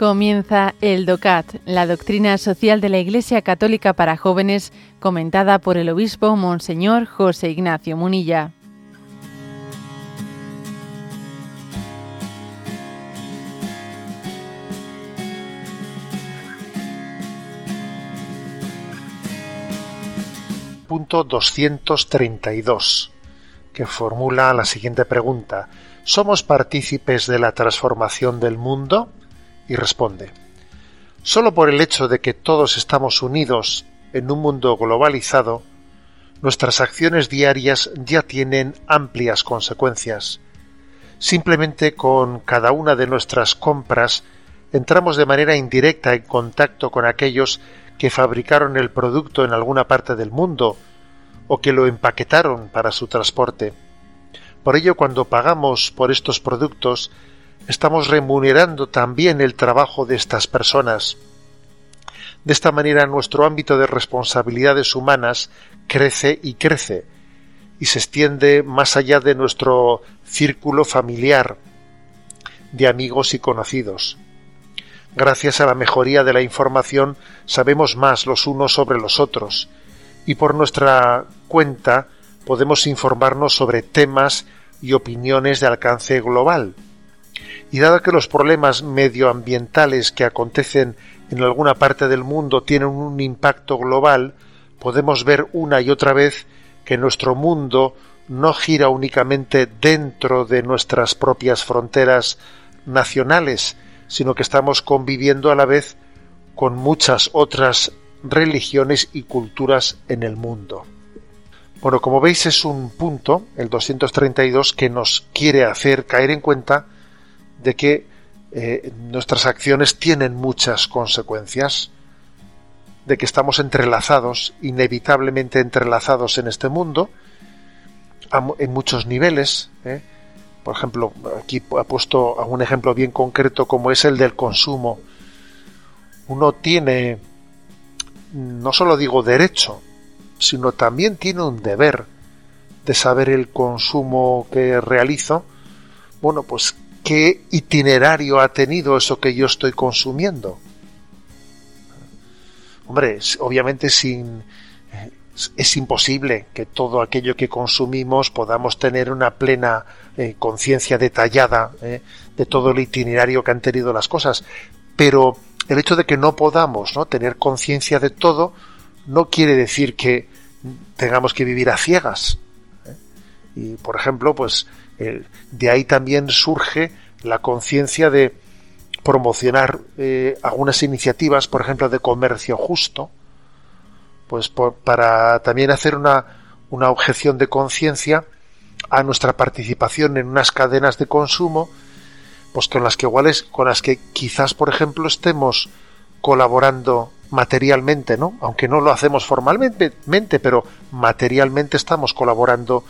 Comienza el DOCAT, la doctrina social de la Iglesia Católica para jóvenes, comentada por el obispo Monseñor José Ignacio Munilla. Punto 232, que formula la siguiente pregunta. ¿Somos partícipes de la transformación del mundo? Y responde, Solo por el hecho de que todos estamos unidos en un mundo globalizado, nuestras acciones diarias ya tienen amplias consecuencias. Simplemente con cada una de nuestras compras entramos de manera indirecta en contacto con aquellos que fabricaron el producto en alguna parte del mundo o que lo empaquetaron para su transporte. Por ello, cuando pagamos por estos productos, estamos remunerando también el trabajo de estas personas. De esta manera nuestro ámbito de responsabilidades humanas crece y crece y se extiende más allá de nuestro círculo familiar de amigos y conocidos. Gracias a la mejoría de la información sabemos más los unos sobre los otros y por nuestra cuenta podemos informarnos sobre temas y opiniones de alcance global y dado que los problemas medioambientales que acontecen en alguna parte del mundo tienen un impacto global, podemos ver una y otra vez que nuestro mundo no gira únicamente dentro de nuestras propias fronteras nacionales, sino que estamos conviviendo a la vez con muchas otras religiones y culturas en el mundo. Bueno, como veis es un punto, el 232, que nos quiere hacer caer en cuenta de que eh, nuestras acciones tienen muchas consecuencias, de que estamos entrelazados, inevitablemente entrelazados en este mundo, en muchos niveles. ¿eh? Por ejemplo, aquí ha puesto un ejemplo bien concreto como es el del consumo. Uno tiene, no solo digo derecho, sino también tiene un deber de saber el consumo que realizo. Bueno, pues qué itinerario ha tenido eso que yo estoy consumiendo. Hombre, obviamente sin, es imposible que todo aquello que consumimos podamos tener una plena eh, conciencia detallada eh, de todo el itinerario que han tenido las cosas, pero el hecho de que no podamos ¿no? tener conciencia de todo no quiere decir que tengamos que vivir a ciegas. ¿eh? Y por ejemplo, pues de ahí también surge la conciencia de promocionar eh, algunas iniciativas, por ejemplo, de comercio justo, pues para también hacer una, una objeción de conciencia a nuestra participación en unas cadenas de consumo, pues con las que iguales, con las que quizás, por ejemplo, estemos colaborando materialmente, ¿no? Aunque no lo hacemos formalmente, pero materialmente estamos colaborando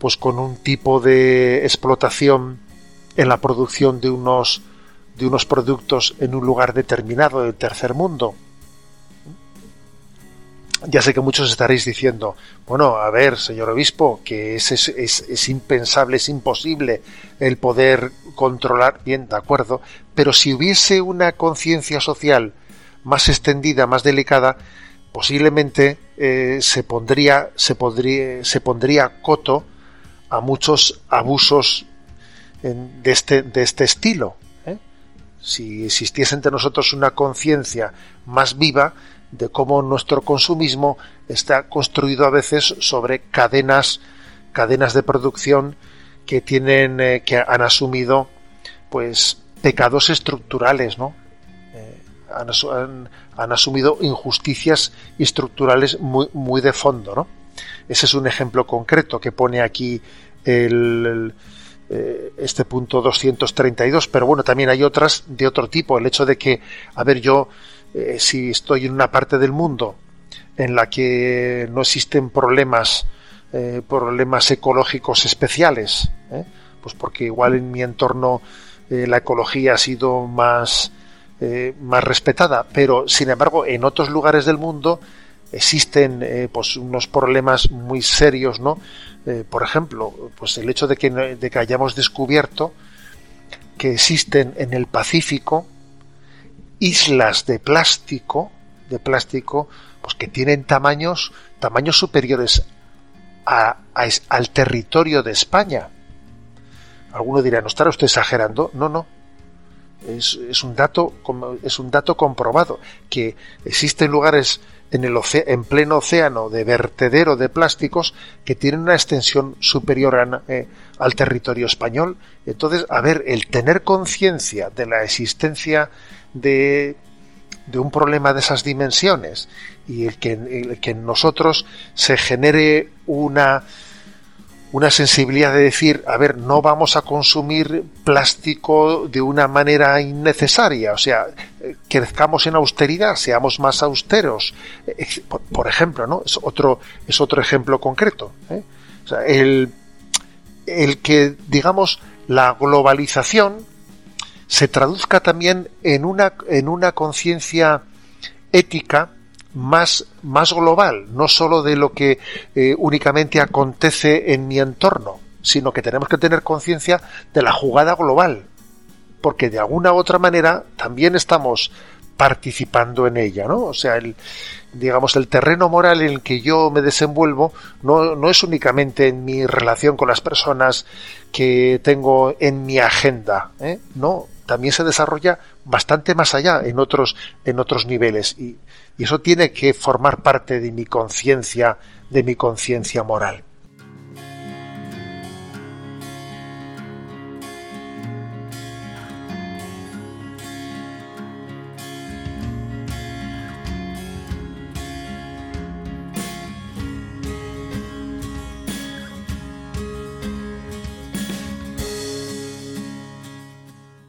pues con un tipo de explotación en la producción de unos de unos productos en un lugar determinado del tercer mundo. Ya sé que muchos estaréis diciendo, bueno, a ver, señor obispo, que es, es, es, impensable, es imposible el poder controlar, bien, de acuerdo, pero si hubiese una conciencia social más extendida, más delicada, posiblemente eh, se pondría, se podría, se pondría coto a muchos abusos de, este, de este estilo. ¿eh? Si existiese entre nosotros una conciencia más viva de cómo nuestro consumismo está construido a veces sobre cadenas, cadenas de producción que tienen, eh, que han asumido, pues, pecados estructurales, ¿no? Eh, han, han, asumido injusticias estructurales muy, muy de fondo, ¿no? Ese es un ejemplo concreto que pone aquí el, eh, este punto 232, pero bueno, también hay otras de otro tipo. El hecho de que, a ver, yo, eh, si estoy en una parte del mundo en la que no existen problemas, eh, problemas ecológicos especiales, pues porque igual en mi entorno la ecología ha sido más, más respetada, pero sin embargo en otros lugares del mundo existen pues unos problemas muy serios, ¿no? Eh, por ejemplo, pues el hecho de que, de que hayamos descubierto que existen en el Pacífico islas de plástico, de plástico, pues que tienen tamaños, tamaños superiores al territorio de España. Alguno dirá, ¿no estará usted exagerando? No, no. Es, un dato, es un dato comprobado que existen lugares en, el en pleno océano de vertedero de plásticos que tienen una extensión superior eh, al territorio español. Entonces, a ver, el tener conciencia de la existencia de, de un problema de esas dimensiones y el que, el que en nosotros se genere una una sensibilidad de decir, a ver, no vamos a consumir plástico de una manera innecesaria, o sea, crezcamos en austeridad, seamos más austeros, por, ejemplo, ¿no? Es otro, es otro ejemplo concreto. ¿eh? O sea, el, el que, digamos, la globalización se traduzca también en una, en una conciencia ética más, más global, no solo de lo que eh, únicamente acontece en mi entorno, sino que tenemos que tener conciencia de la jugada global, porque de alguna u otra manera también estamos participando en ella, ¿no? O sea, el, digamos, el terreno moral en el que yo me desenvuelvo no, no es únicamente en mi relación con las personas que tengo en mi agenda, ¿eh? No, también se desarrolla bastante más allá en otros, en otros niveles. Y, y eso tiene que formar parte de mi conciencia, de mi conciencia moral.